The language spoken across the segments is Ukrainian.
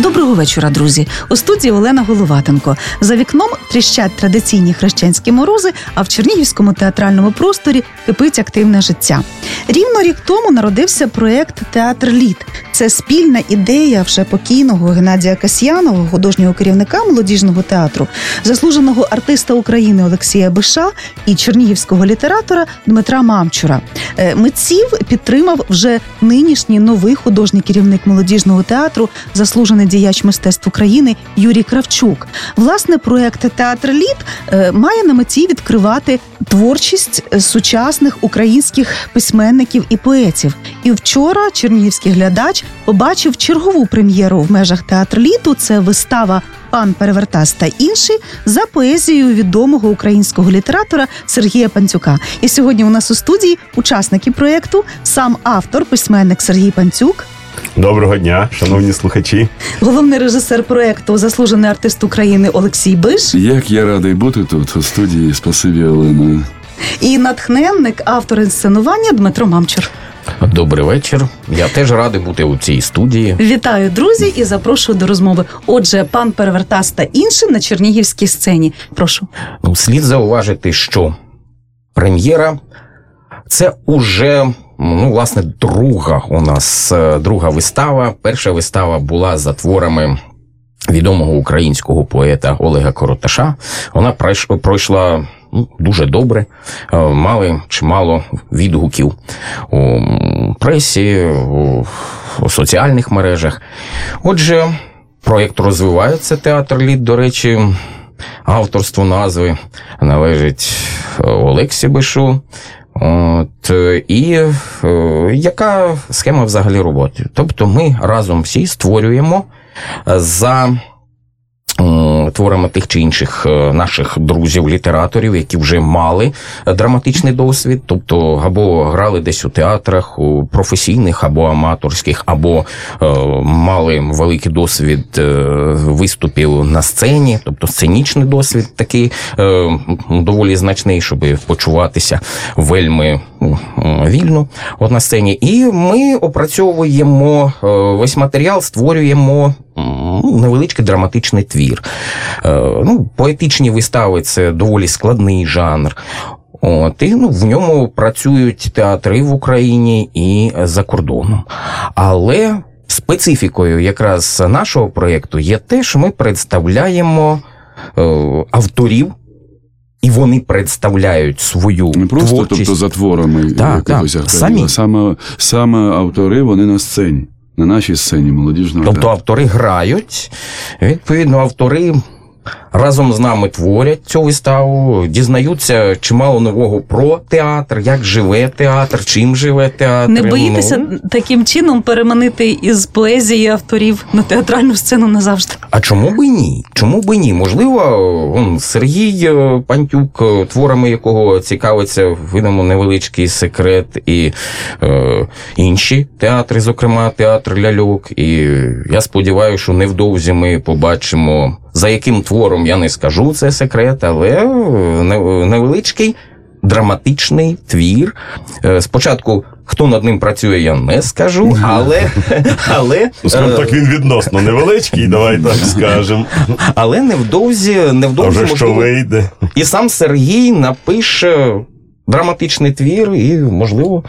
Доброго вечора, друзі. У студії Олена Головатенко. За вікном тріщать традиційні хрещенські морози, а в Чернігівському театральному просторі кипить активне життя. Рівно рік тому народився проєкт Театр Літ. Це спільна ідея вже покійного Геннадія Касьянова, художнього керівника молодіжного театру, заслуженого артиста України Олексія Биша і чернігівського літератора Дмитра Мамчура. Е, Митців підтримав вже нинішній новий художній керівник молодіжного театру, заслужений діяч мистецтв України Юрій Кравчук. Власне, проект Театр Літ е, має на меті відкривати творчість е, сучасних українських письменників і поетів. І вчора чернігівський глядач побачив чергову прем'єру в межах театру літу. Це вистава. Пан Перевертас та інші за поезією відомого українського літератора Сергія Панцюка. І сьогодні у нас у студії учасники проєкту, сам автор, письменник Сергій Панцюк, Доброго дня, шановні слухачі. головний режисер проєкту, заслужений артист України Олексій Биш Як я радий бути тут у студії. Спасибі, Олена. і натхненник, автор інсценування Дмитро Мамчур. Добрий вечір. Я теж радий бути у цій студії. Вітаю, друзі, і запрошую до розмови. Отже, пан Перевертас та інші на чернігівській сцені. Прошу. Ну, слід зауважити, що прем'єра це уже ну, власне друга у нас е, друга вистава. Перша вистава була за творами. Відомого українського поета Олега Короташа. Вона пройшла ну, дуже добре, Е, мали чимало відгуків у пресі, у, соціальних мережах. Отже, проєкт розвивається театр літ, до речі, авторство назви належить е, Олексі Бишу. От, е, і е, яка схема взагалі роботи? Тобто ми разом всі створюємо е, за м, творами тих чи інших е, наших друзів, літераторів, які вже мали е, драматичний досвід, тобто або грали десь у театрах, у професійних або аматорських, або е, мали великий досвід виступів на сцені, тобто сценічний досвід такий доволі значний, щоб почуватися вельми вільно от на сцені. І ми опрацьовуємо е, весь матеріал, створюємо ну, невеличкий драматичний твір. Е, Ну, поетичні вистави це доволі складний жанр. От, і ну, в ньому працюють театри в Україні і за кордоном. Але специфікою якраз нашого проєкту є те, що ми представляємо е, авторів, і вони представляють свою Не просто творчість. тобто за творами Так, якихось так, авторів, самі. саме, саме автори вони на сцені, на нашій сцені молодіжного Тобто автори грають, відповідно, автори разом з нами творять цю виставу, дізнаються чимало нового про театр, як живе театр, чим живе театр. Не боїтеся Ну, таким чином переманити із поезії авторів на театральну сцену назавжди? а чому би ні? Чому би ні? Можливо, он, Сергій е, Пантюк, е, творами якого цікавиться, видамо невеличкий секрет, і е, інші театри, зокрема театр ляльок. І я сподіваюся, що невдовзі ми побачимо, за яким твором я не скажу, це секрет, але е, невеличкий драматичний твір. Е, Спочатку. Хто над ним працює, я не скажу, але, але, Ну, скажімо е, так, він відносно невеличкий, давай так скажемо. але невдовзі, А невдовзі вже що вийде? і сам Сергій напише драматичний твір, і можливо,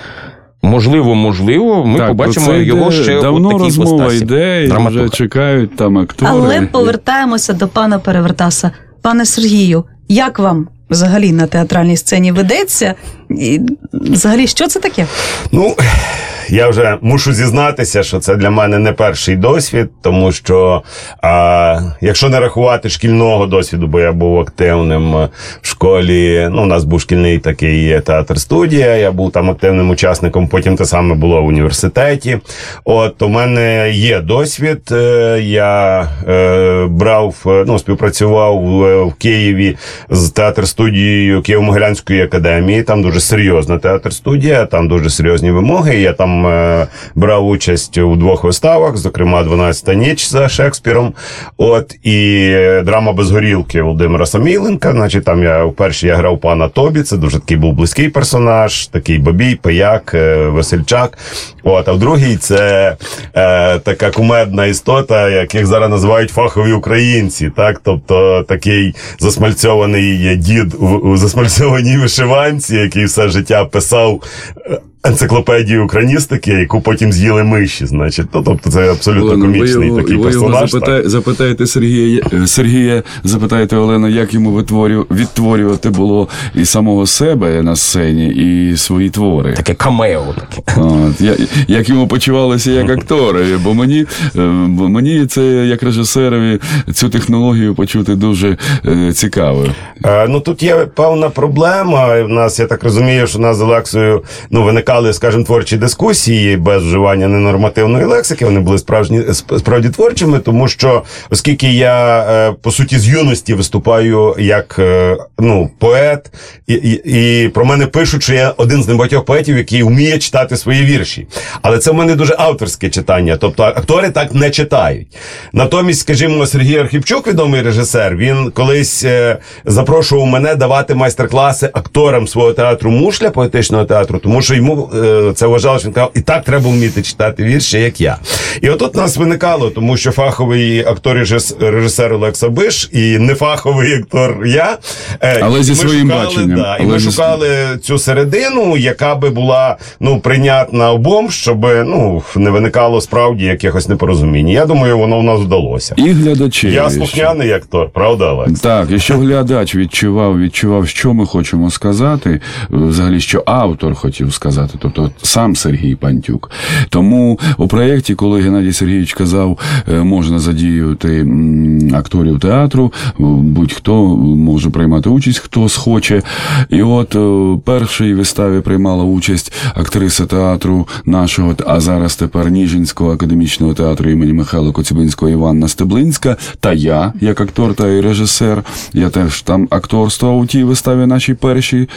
можливо, можливо, ми Так, побачимо це його йде- ще у давно такій розмова йде, і вже чекають там актори. Але повертаємося до пана Перевертаса. Пане Сергію, як вам взагалі на театральній сцені ведеться? І взагалі, що це таке? Ну, я вже мушу зізнатися, що це для мене не перший досвід, тому що а, якщо не рахувати шкільного досвіду, бо я був активним е, в школі, ну, у нас був шкільний такий театр-студія, я був там активним учасником, потім те саме було в університеті. От у мене є досвід. е, Я е, брав, е, ну, співпрацював в, в Києві з театр-студією Києво-Могилянської академії. Там дуже серйозна театр-студія, там дуже серйозні вимоги. Я там е, брав участь у двох виставах, зокрема, «12-та ніч за Шекспіром. От і е, драма без горілки Володимира Саміленка. Значить, там я вперше я грав пана Тобі. Це дуже такий був близький персонаж, такий бабій, пияк, е, весельчак. От, а в другій це е, така кумедна істота, яких зараз називають фахові українці. Так, тобто такий засмальцьований дід у засмальцьованій вишиванці, який все життя писав. Е, Енциклопедію україністики, яку потім з'їли миші, значить, ну, тобто це абсолютно Олено, комічний ви, такий ви його персонаж. запитай, так. запитаєте Сергія, е, Сергія, запитаєте Олена, як йому витворю, відтворювати було і самого себе на сцені, і свої твори. Таке камео таке. От, я, як йому почувалося як акторові, бо мені, е, бо мені це як режисерові цю технологію почути дуже е, цікаво. Е, ну тут є певна проблема. В нас, я так розумію, що у нас з Олексою ну, виникали, скажімо, творчі дискусії без вживання ненормативної лексики. Вони були справжні справді творчими, тому що, оскільки я е, по суті з юності виступаю як е, ну, поет, і, і, і про мене пишуть, що я один з небагатьох поетів, який вміє читати свої вірші. Але це в мене дуже авторське читання. Тобто актори так не читають. Натомість, скажімо, Сергій Архівчук, відомий режисер, він колись е, запрошував мене давати майстер-класи акторам свого театру мушля поетичного театру, тому що йому е, це вважало, що він казав, і так треба вміти читати вірші, як я. І отут нас виникало, тому що фаховий актор режисер Олекса Биш і нефаховий актор я. е, Але зі своїм шукали, баченням. Да, і ми зі- шукали цю середину, яка би була ну прийнятна обом, щоб ну не виникало справді якихось непорозумінь. Я думаю, воно в нас вдалося. І глядачі. Я слухняний актор, правда, Олекс? Так, і що глядач відчував, відчував, що ми хочемо сказати, взагалі, що автор хотів сказати, тобто сам Сергій Пантюк. Тому у проєкті, коли Геннадій Сергійович казав, е, можна задіяти м, акторів театру, е, будь-хто може приймати участь, хто схоче. І от е, першій виставі приймала участь актриса театру нашого, а зараз тепер Ніжинського академічного театру імені Михайла Коцюбинського Іванна Стеблинська, та я, як актор та і режисер, я теж там акторствував у тій виставі, нашій першій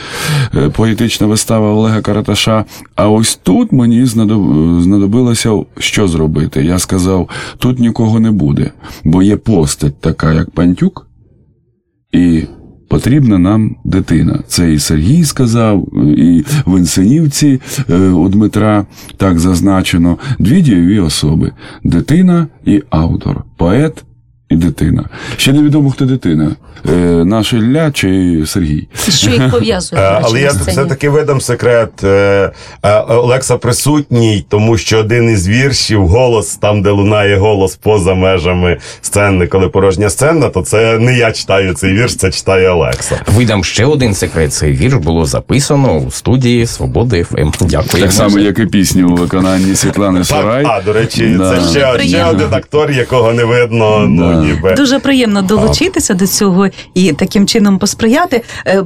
поетична вистава Олега Караташа. А ось тут мені знадоб- знадобилося що зробити. Я сказав: тут нікого не буде, бо є постать така, як Пантюк, і потрібна нам дитина. Це і Сергій сказав, і в Інсенівці е, у Дмитра так зазначено. Дві дієві особи: дитина і автор, поет. І дитина. Ще невідомо, хто дитина. Е, наш Ілля чи Сергій. Що їх пов'язує? Е, Але я все-таки видам секрет. Е, е, Олекса присутній, тому що один із віршів, голос там, де лунає голос поза межами сцени, коли порожня сцена, то це не я читаю цей вірш, це читає Олекса. Видам ще один секрет. Цей вірш було записано у студії Свободи ФМ. Дякую. Так само, як і пісню у виконанні Світлани Сарай. А, до речі, це ще, один актор, якого не видно, ну Да. Ніби. Дуже приємно долучитися до цього і таким чином посприяти. Е,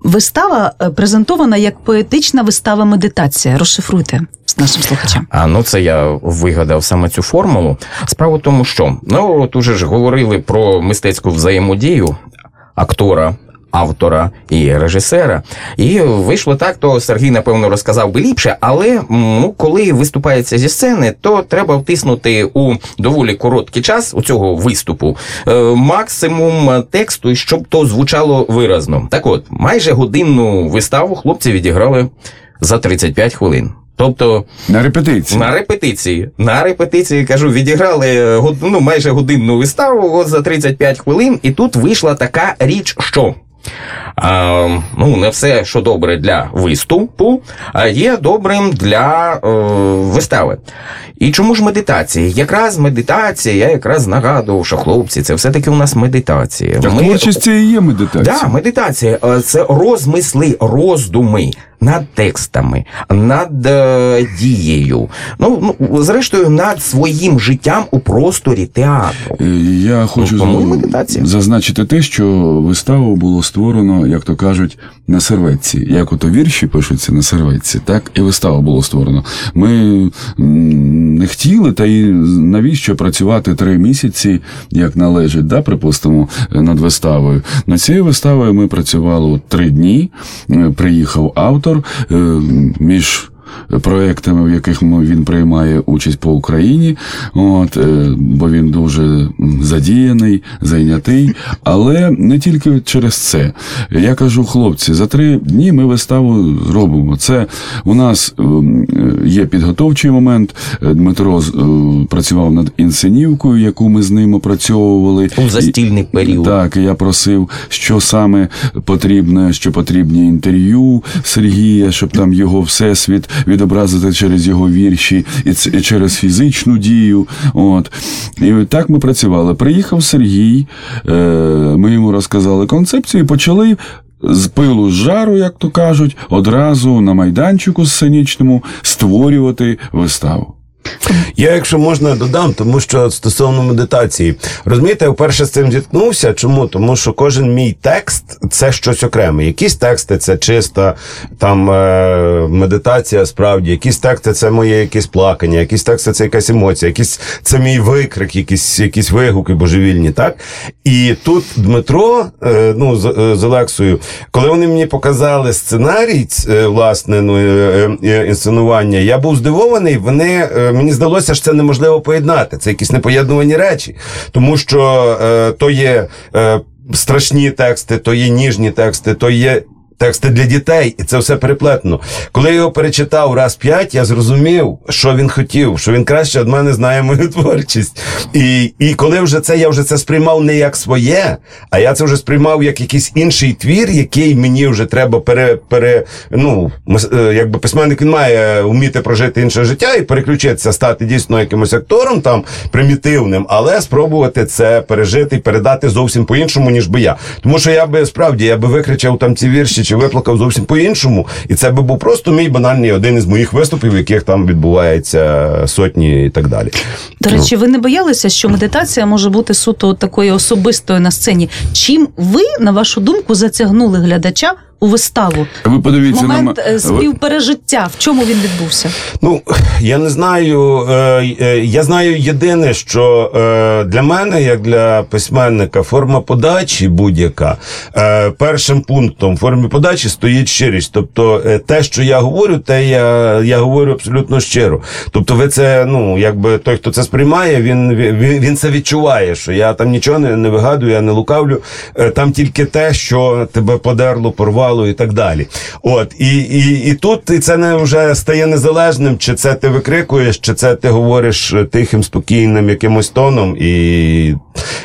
Вистава е, презентована як поетична вистава медитація. Розшифруйте з нашим слухачем. А ну це я вигадав саме цю формулу. Справа в тому, що ну от уже ж говорили про мистецьку взаємодію актора. Автора і режисера, і вийшло так, то Сергій напевно розказав би ліпше, але ну, коли виступається зі сцени, то треба втиснути у доволі короткий час у цього виступу е, максимум тексту, щоб то звучало виразно. Так от, майже годинну виставу хлопці відіграли за 35 хвилин. Тобто На репетиції. на репетиції. На репетиції, кажу, відіграли ну, майже годинну виставу от за 35 хвилин, і тут вийшла така річ, що. Ну, не все, що добре для виступу, а є добрим для е, вистави. І чому ж медитація? Якраз медитація, я якраз нагадував, що хлопці, це все-таки у нас медитація. Так творчість це і є медитація. Да, медитація Е, це розмисли, роздуми над текстами, над е, дією. Ну, ну, зрештою, над своїм життям у просторі театру. Е, Я хочу медитація. зазначити те, що виставу було створено, як то кажуть, на серветці. Як ото вірші пишуться на серветці, так і вистава було створено. Ми не хотіли, та й навіщо працювати три місяці, як належить, да, припустимо, над виставою. Над цією виставою ми працювали три дні. Е, Приїхав автор е, між проектами, в яких він приймає участь по Україні, от, е, бо він дуже задіяний, зайнятий. Але не тільки через це. Я кажу, хлопці, за три дні ми виставу зробимо. Це у нас е, є підготовчий момент. Е, Дмитро працював над інсценівкою, яку ми з ним опрацьовували. У застільний період. Так, я просив, що саме потрібно, що потрібні інтерв'ю Сергія, щоб там його всесвіт відобразити через його вірші і, через фізичну дію. От. І так ми працювали. Приїхав Сергій, е, ми йому розказали концепцію і почали. З пилу з жару, як то кажуть, одразу на майданчику сценічному створювати виставу. Я, якщо можна, додам, тому що стосовно медитації, розумієте, я вперше з цим зіткнувся. Чому? Тому що кожен мій текст це щось окреме. Якісь тексти це чиста там е, медитація, справді, якісь тексти це моє якесь плакання, якісь тексти це якась емоція, якісь це мій викрик, якісь, якісь вигуки божевільні, так? І тут Дмитро, е, ну, з, е, з Олексою, коли вони мені показали сценарій, власне, ну, інсценування, я був здивований. Вони мені здалося, що це неможливо поєднати. Це якісь непоєднувані речі, тому що е, то є е, страшні тексти, то є ніжні тексти, то є. Тексти для дітей, і це все переплетено. Коли я його перечитав раз п'ять, я зрозумів, що він хотів, що він краще від мене знає мою творчість. І, і коли вже це я вже це сприймав не як своє, а я це вже сприймав як якийсь інший твір, який мені вже треба пере, пере ну, е, якби письменник він має вміти прожити інше життя і переключитися, стати дійсно якимось актором там примітивним, але спробувати це пережити і передати зовсім по-іншому, ніж би я. Тому що я би справді я би викричав там ці вірші чи виплакав зовсім по-іншому, і це би був просто мій банальний один із моїх виступів, в яких там відбувається сотні і так далі. До речі, ви не боялися, що медитація може бути суто такою особистою на сцені? Чим ви, на вашу думку, затягнули глядача у виставу? Ви подивіться Момент на е, співпережиття, в чому він відбувся? Ну, я не знаю. Е, е, я знаю єдине, що для мене, як для письменника, форма подачі будь-яка першим пунктом формі подачі стоїть щирість. Тобто, те, що я говорю, те я, я говорю абсолютно щиро. Тобто, ви це, ну, якби той, хто це сприймає, він, він, він це відчуває, що я там нічого не, не вигадую, я не лукавлю. Там тільки те, що тебе подерло, порвало і так далі. От, і, і, і тут і це не вже стає незалежним, чи це ти викрикуєш, чи це ти говориш тихим, спокійним якимось тоном, і,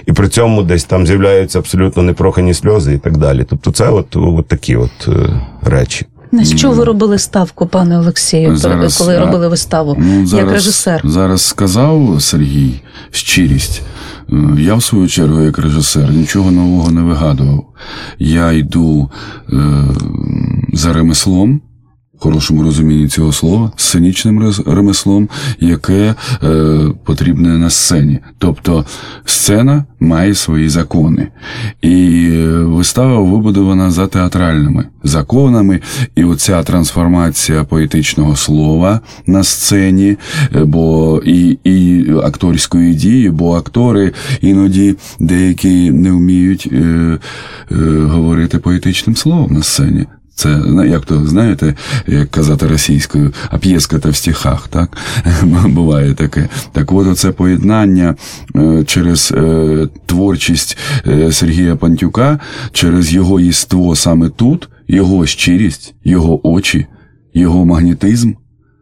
і при цьому десь там з'являються абсолютно непрохані сльози і так далі. Тобто, це от, от такі от е, речі. На що ви робили ставку, пане Олексію, Зараз, коли а, робили виставу? Ну, як режисер? Зараз сказав Сергій щирість. Е, Я, в свою чергу, як режисер, нічого нового не вигадував. Я йду е, за ремеслом, хорошому розумінні цього слова, сценічним ремеслом, яке е, потрібне на сцені. Тобто сцена має свої закони. І е, вистава вибудована за театральними законами, і оця трансформація поетичного слова на сцені, е, бо і, і акторської дії, бо актори іноді деякі не вміють е, е, говорити поетичним словом на сцені. Це як то знаєте, як казати російською, а п'єска-то в стихах, так буває таке. Так от оце поєднання е, через е, творчість е, Сергія Пантюка, через його єство саме тут, його щирість, його очі, його магнетизм.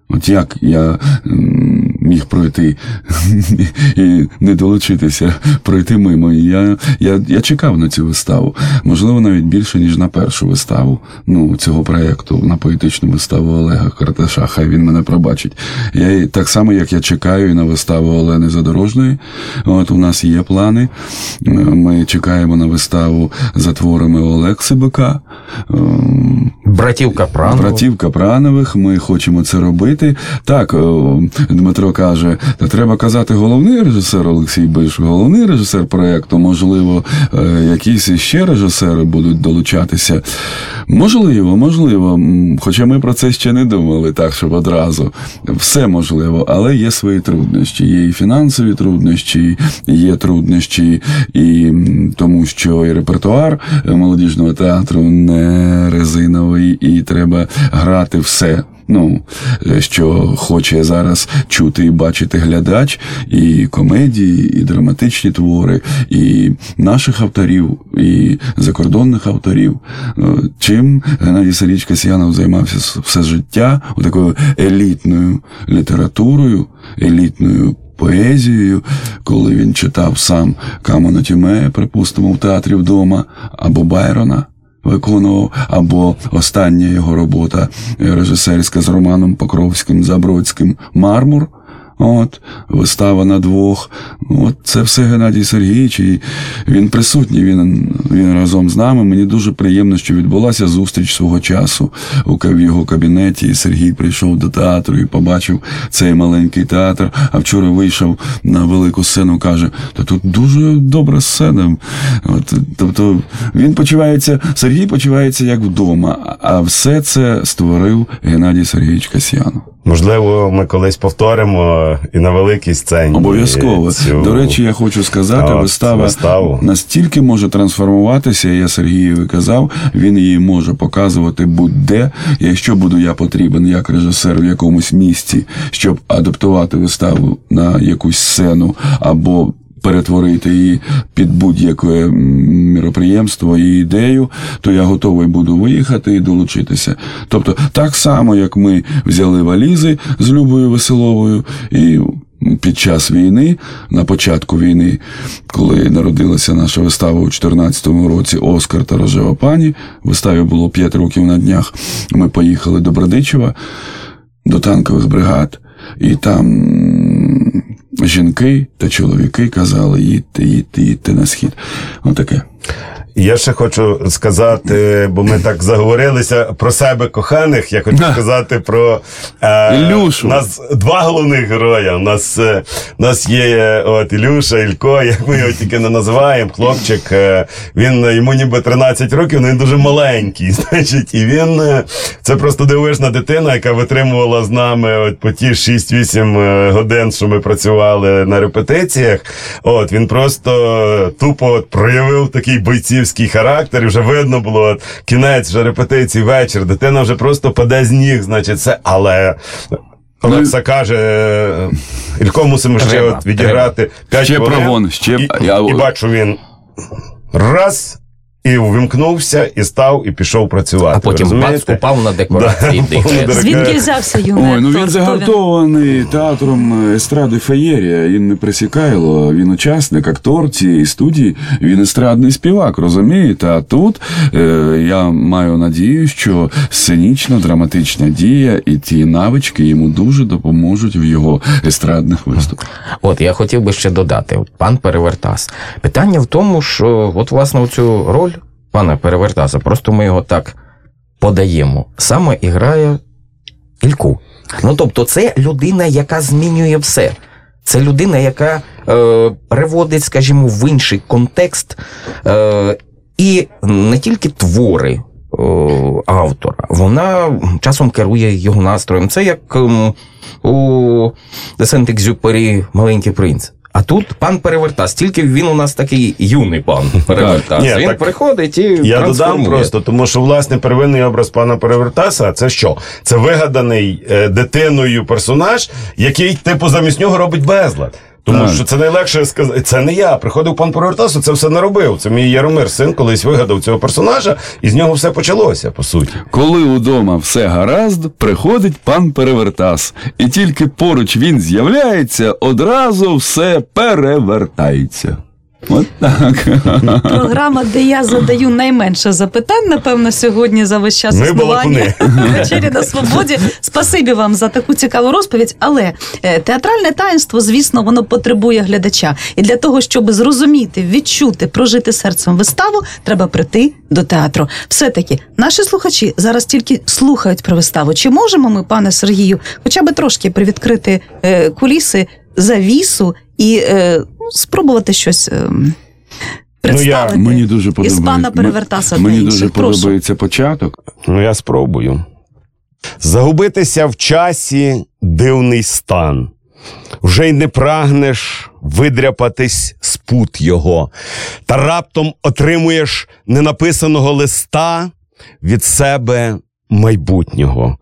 От як я міг пройти і не долучитися, пройти мимо. І Я, я, я чекав на цю виставу. Можливо, навіть більше, ніж на першу виставу ну, цього проєкту, на поетичну виставу Олега Карташа. Хай він мене пробачить. Я так само, як я чекаю і на виставу Олени Задорожної. От у нас є плани. Е, Ми чекаємо на виставу за творами Олекси Бика. Ем, Братів Капранових. Братів Капранових, ми хочемо це робити. Так, о, Каже, та треба казати головний режисер Олексій Биш, головний режисер проєкту. Можливо, е, якісь ще режисери будуть долучатися. Можливо, можливо. Хоча ми про це ще не думали, так, щоб одразу. Все можливо, але є свої труднощі. Є і фінансові труднощі, є труднощі, і тому що і репертуар е, молодіжного театру не резиновий, і треба грати все. Ну, е, що хоче зараз чути і бачити глядач, і комедії, і драматичні твори, і наших авторів, і закордонних авторів. Е, Чим Геннадій Сергійович Касьянов займався все життя такою елітною літературою, елітною поезією, коли він читав сам Камона Тіме, припустимо, в театрі вдома, або Байрона виконував, або остання його робота режисерська з Романом Покровським Забродським Мармур. От, вистава на двох. От це все Геннадій Сергійович, і він присутній, він, він разом з нами. Мені дуже приємно, що відбулася зустріч свого часу у його кабінеті. І Сергій прийшов до театру і побачив цей маленький театр. А вчора вийшов на велику сцену, каже: та тут дуже добра сцена. От, тобто він почувається, Сергій почувається як вдома, а все це створив Геннадій Сергійович Касьянов. Можливо, ми колись повторимо і на великій сцені. Обов'язково. цю- До речі, я хочу сказати, а, вистава виставу. настільки може трансформуватися, я Сергієві казав, він її може показувати будь-де. Якщо буду я потрібен як режисер в якомусь місці, щоб адаптувати виставу на якусь сцену або. Перетворити її під будь-яке міроприємство і ідею, то я готовий буду виїхати і долучитися. Тобто, так само, як ми взяли валізи з Любою Веселовою і під час війни, на початку війни, коли народилася наша вистава у 2014 році Оскар та Рожева пані, виставі було 5 років на днях. Ми поїхали до Бродичева, до танкових бригад, і там жінки та чоловіки казали: їдьте, їдьте, їдьте на схід. Отаке. Я ще хочу сказати, бо ми так заговорилися про себе коханих. Я хочу сказати про е, Ілюшу. Нас два головних героя. У нас, е, у нас є е, от Ілюша, Ілько, як ми його тільки не називаємо. Хлопчик, е, він йому ніби 13 років, але він дуже маленький. Значить, і він е, це просто дивишна дитина, яка витримувала з нами от по ті 6-8 е, годин, що ми працювали на репетиціях. От він просто е, тупо от проявив такий бойцівський характер. І вже видно було от, кінець вже репетиції, вечір. Дитина вже просто паде з ніг, значить, це але. Олекса каже, Ілько мусимо ще Треба, от відіграти 5 Ще хвилин. прогон, ще- і, я- і бачу, він раз, і вимкнувся, і став, і пішов працювати. А потім бац упав на декорації. Да. Звідки взявся юний Ой, ну він загартований театром естради Феєрія. Він не Присікайло, він учасник, актор цієї студії, він естрадний співак, розумієте? А тут е, я маю надію, що сценічно-драматична дія і ті навички йому дуже допоможуть в його естрадних виступах. От я хотів би ще додати, пан Перевертас. Питання в тому, що от власне цю роль пана Перевертаса, просто ми його так подаємо. Саме і грає Ільку. Ну тобто, це людина, яка змінює все. Це людина, яка е, переводить, скажімо, в інший контекст. Е, і не тільки твори е, автора, вона часом керує його настроєм. Це як ем, у Десент Екзюпері Маленький принц. А тут пан Перевертас, тільки він у нас такий юний пан Перевертас. Ні, він так приходить і Я додам просто, тому що власне первинний образ пана Перевертаса це що? Це вигаданий е, дитиною персонаж, який типу замість нього робить безлад. Тому Так. що це найлегше сказати. Це не я. Приходив пан Перевертасу, це все не робив. Це мій Яромир, син, колись вигадав цього персонажа, і з нього все почалося, по суті. Коли удома все гаразд, приходить пан Перевертас, і тільки поруч він з'являється, одразу все перевертається. От так. Програма, де я задаю найменше запитань, напевно, сьогодні за весь час Ми існування вечері на свободі. Спасибі вам за таку цікаву розповідь. Але е, театральне таїнство, звісно, воно потребує глядача. І для того, щоб зрозуміти, відчути, прожити серцем виставу, треба прийти до театру. Все-таки наші слухачі зараз тільки слухають про виставу. Чи можемо ми, пане Сергію, хоча б трошки привідкрити е, куліси, завісу і е, ну, спробувати щось. е, Представити Мені дуже із подобається. пана Перевертаса Мені та дуже інших. Прошу. подобається початок. Ну, я спробую. Загубитися в часі дивний стан. Вже й не прагнеш видряпатись з пут його, та раптом отримуєш ненаписаного листа від себе майбутнього.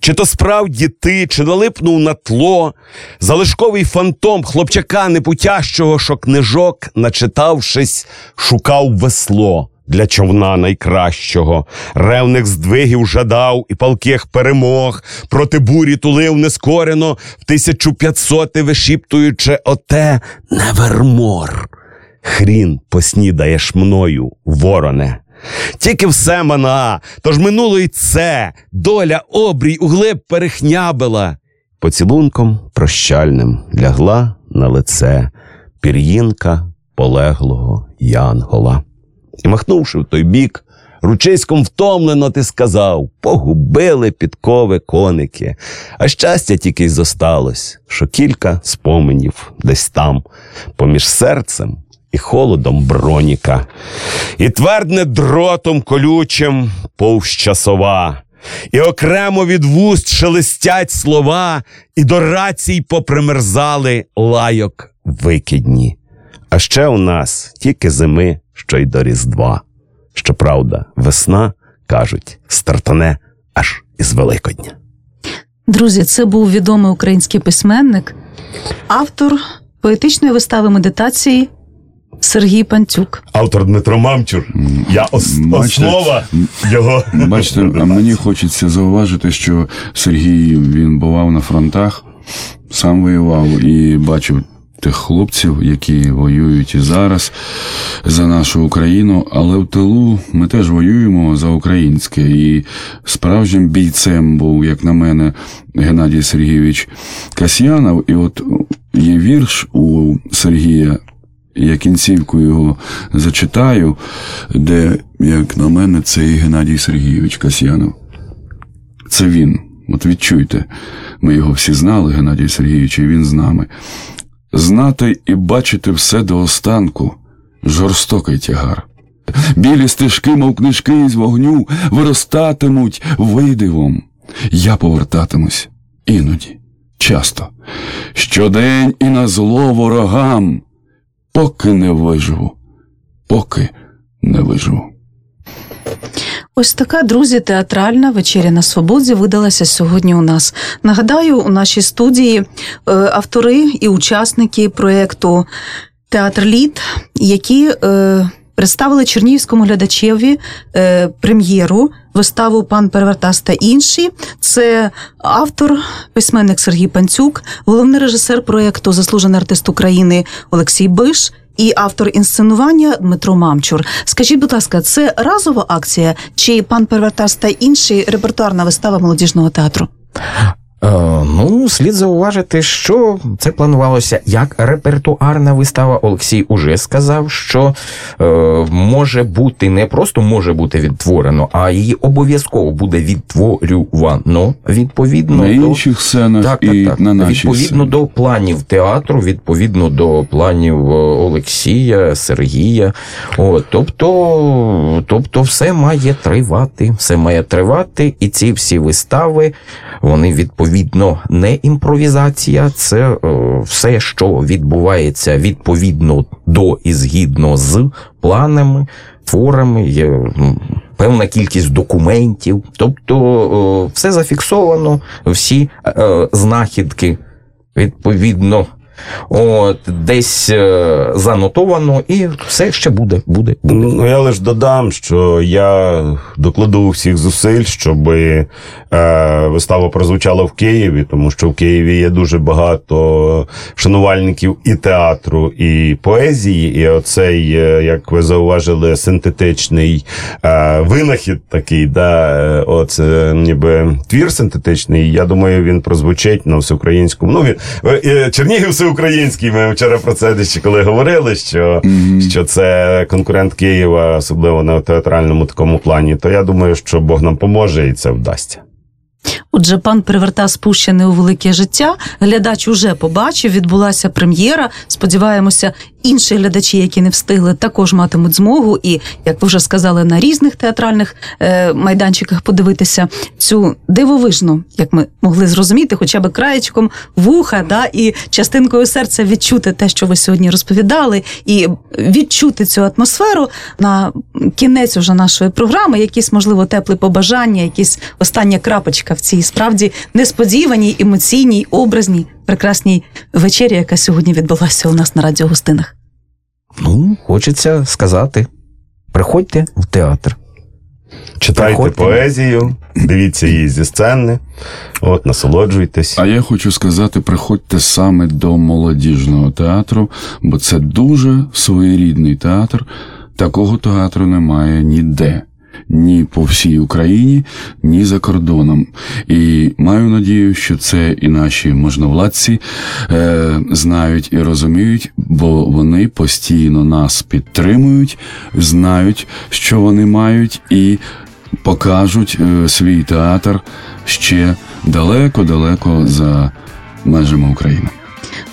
Чи то справді ти, чи налипнув на тло, залишковий фантом хлопчака непутящого, що книжок, начитавшись, шукав весло для човна найкращого, ревних здвигів жадав і палких перемог, проти бурі тулив нескорено, в 1500 вишіптуючи оте невермор. Хрін поснідаєш мною, вороне. Тільки все мана, тож минуло й це, доля обрій углиб перехнябила. Поцілунком прощальним лягла на лице пір'їнка полеглого Янгола. І, махнувши в той бік, ручиськом втомлено ти сказав погубили підкови коники, а щастя тільки й зосталось, що кілька споменів десь там, поміж серцем і холодом броніка, і твердне дротом колючим повщасова, і окремо від вуст шелестять слова, і до рацій попримерзали лайок викидні. А ще у нас тільки зими, що й до Різдва. Щоправда, весна, кажуть, стартане аж із Великодня. Друзі, це був відомий український письменник, автор поетичної вистави медитації Сергій Пантюк. Автор Дмитро Мамчур. Я ос- Бачите, основа його. Бачите, а мені хочеться зауважити, що Сергій він бував на фронтах, сам воював і бачив тих хлопців, які воюють і зараз за нашу Україну. Але в тилу ми теж воюємо за українське. І справжнім бійцем був, як на мене, Геннадій Сергійович Касьянов. І от є вірш у Сергія. Я кінцівку його зачитаю, де, як на мене, це і Геннадій Сергійович Касьянов. Це він. От відчуйте, ми його всі знали, Геннадій Сергійович, і він з нами. Знати і бачити все до останку жорстокий тягар. Білі стежки, мов книжки із вогню, виростатимуть видивом. Я повертатимусь іноді, часто, щодень і на зло ворогам, поки не виживу, поки не виживу. Ось така, друзі, театральна вечеря на свободі видалася сьогодні у нас. Нагадаю, у нашій студії е, автори і учасники проєкту Театр Літ, які е, представили чернігівському глядачеві е, прем'єру виставу Пан Перевертас та інші. Це автор, письменник Сергій Панцюк, головний режисер проєкту, заслужений артист України Олексій Биш. І автор інсценування Дмитро Мамчур. Скажіть, будь ласка, це разова акція чи пан Перевертас та інший репертуарна вистава молодіжного театру? Е, ну, слід зауважити, що це планувалося як репертуарна вистава. Олексій уже сказав, що е, може бути не просто може бути відтворено, а її обов'язково буде відтворювано відповідно на до інших сценах так, і так, так. на нашій відповідно сцені. до планів театру, відповідно до планів е, Олексія, Сергія. От, тобто, тобто, все має тривати, все має тривати, і ці всі вистави, вони відповідно не імпровізація, це е, все, що відбувається відповідно до і згідно з планами, творами, є певна кількість документів. Тобто е, все зафіксовано, всі е, знахідки відповідно. От, десь е, занотовано, і все ще буде, буде, буде. Ну, я лише додам, що я докладу всіх зусиль, щоб е, вистава прозвучала в Києві, тому що в Києві є дуже багато шанувальників і театру, і поезії. І оцей, е, як ви зауважили, синтетичний е, винахід такий, да, е, ніби твір синтетичний. Я думаю, він прозвучить на всеукраїнському. Ну, він Чернігів всеукраїнський. Ми вчора про це ще коли говорили, що, що це конкурент Києва, особливо на театральному такому плані. То я думаю, що Бог нам поможе, і це вдасться. Отже, пан Перевертас спущений у велике життя. Глядач уже побачив, відбулася прем'єра. Сподіваємося, інші глядачі, які не встигли, також матимуть змогу, і як ви вже сказали, на різних театральних е, майданчиках подивитися цю дивовижну, як ми могли зрозуміти, хоча б краєчком вуха, да, і частинкою серця відчути те, що ви сьогодні розповідали, і відчути цю атмосферу на кінець уже нашої програми, якісь можливо теплі побажання, якісь остання крапочка в цій справді несподіваній, емоційній, образній, прекрасній вечері, яка сьогодні відбулася у нас на радіогостинах. Ну, хочеться сказати: приходьте в театр. Читайте Приходьте. поезію, дивіться її зі сцени, от, насолоджуйтесь. А я хочу сказати, приходьте саме до молодіжного театру, бо це дуже своєрідний театр. Такого театру немає ніде. Ні по всій Україні, ні за кордоном. І маю надію, що це і наші можновладці е, знають і розуміють, бо вони постійно нас підтримують, знають, що вони мають, і покажуть е, свій театр ще далеко-далеко за межами України.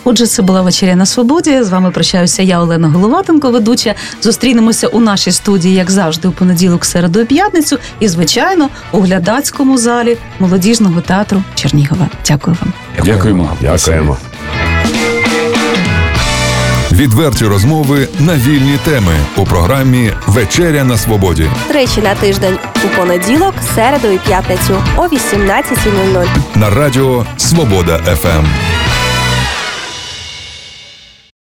Отже, це була вечеря на свободі. З вами прощаюся я, Олена Головатенко, ведуча. Зустрінемося у нашій студії, як завжди, у понеділок, середу і п'ятницю. І, звичайно, у глядацькому залі молодіжного театру Чернігова. Дякую вам. Дякуємо. Дякуємо. Відверті розмови на вільні теми у програмі Вечеря на свободі. Тричі на тиждень у понеділок, середу і п'ятницю о 18.00. на радіо Свобода ФМ.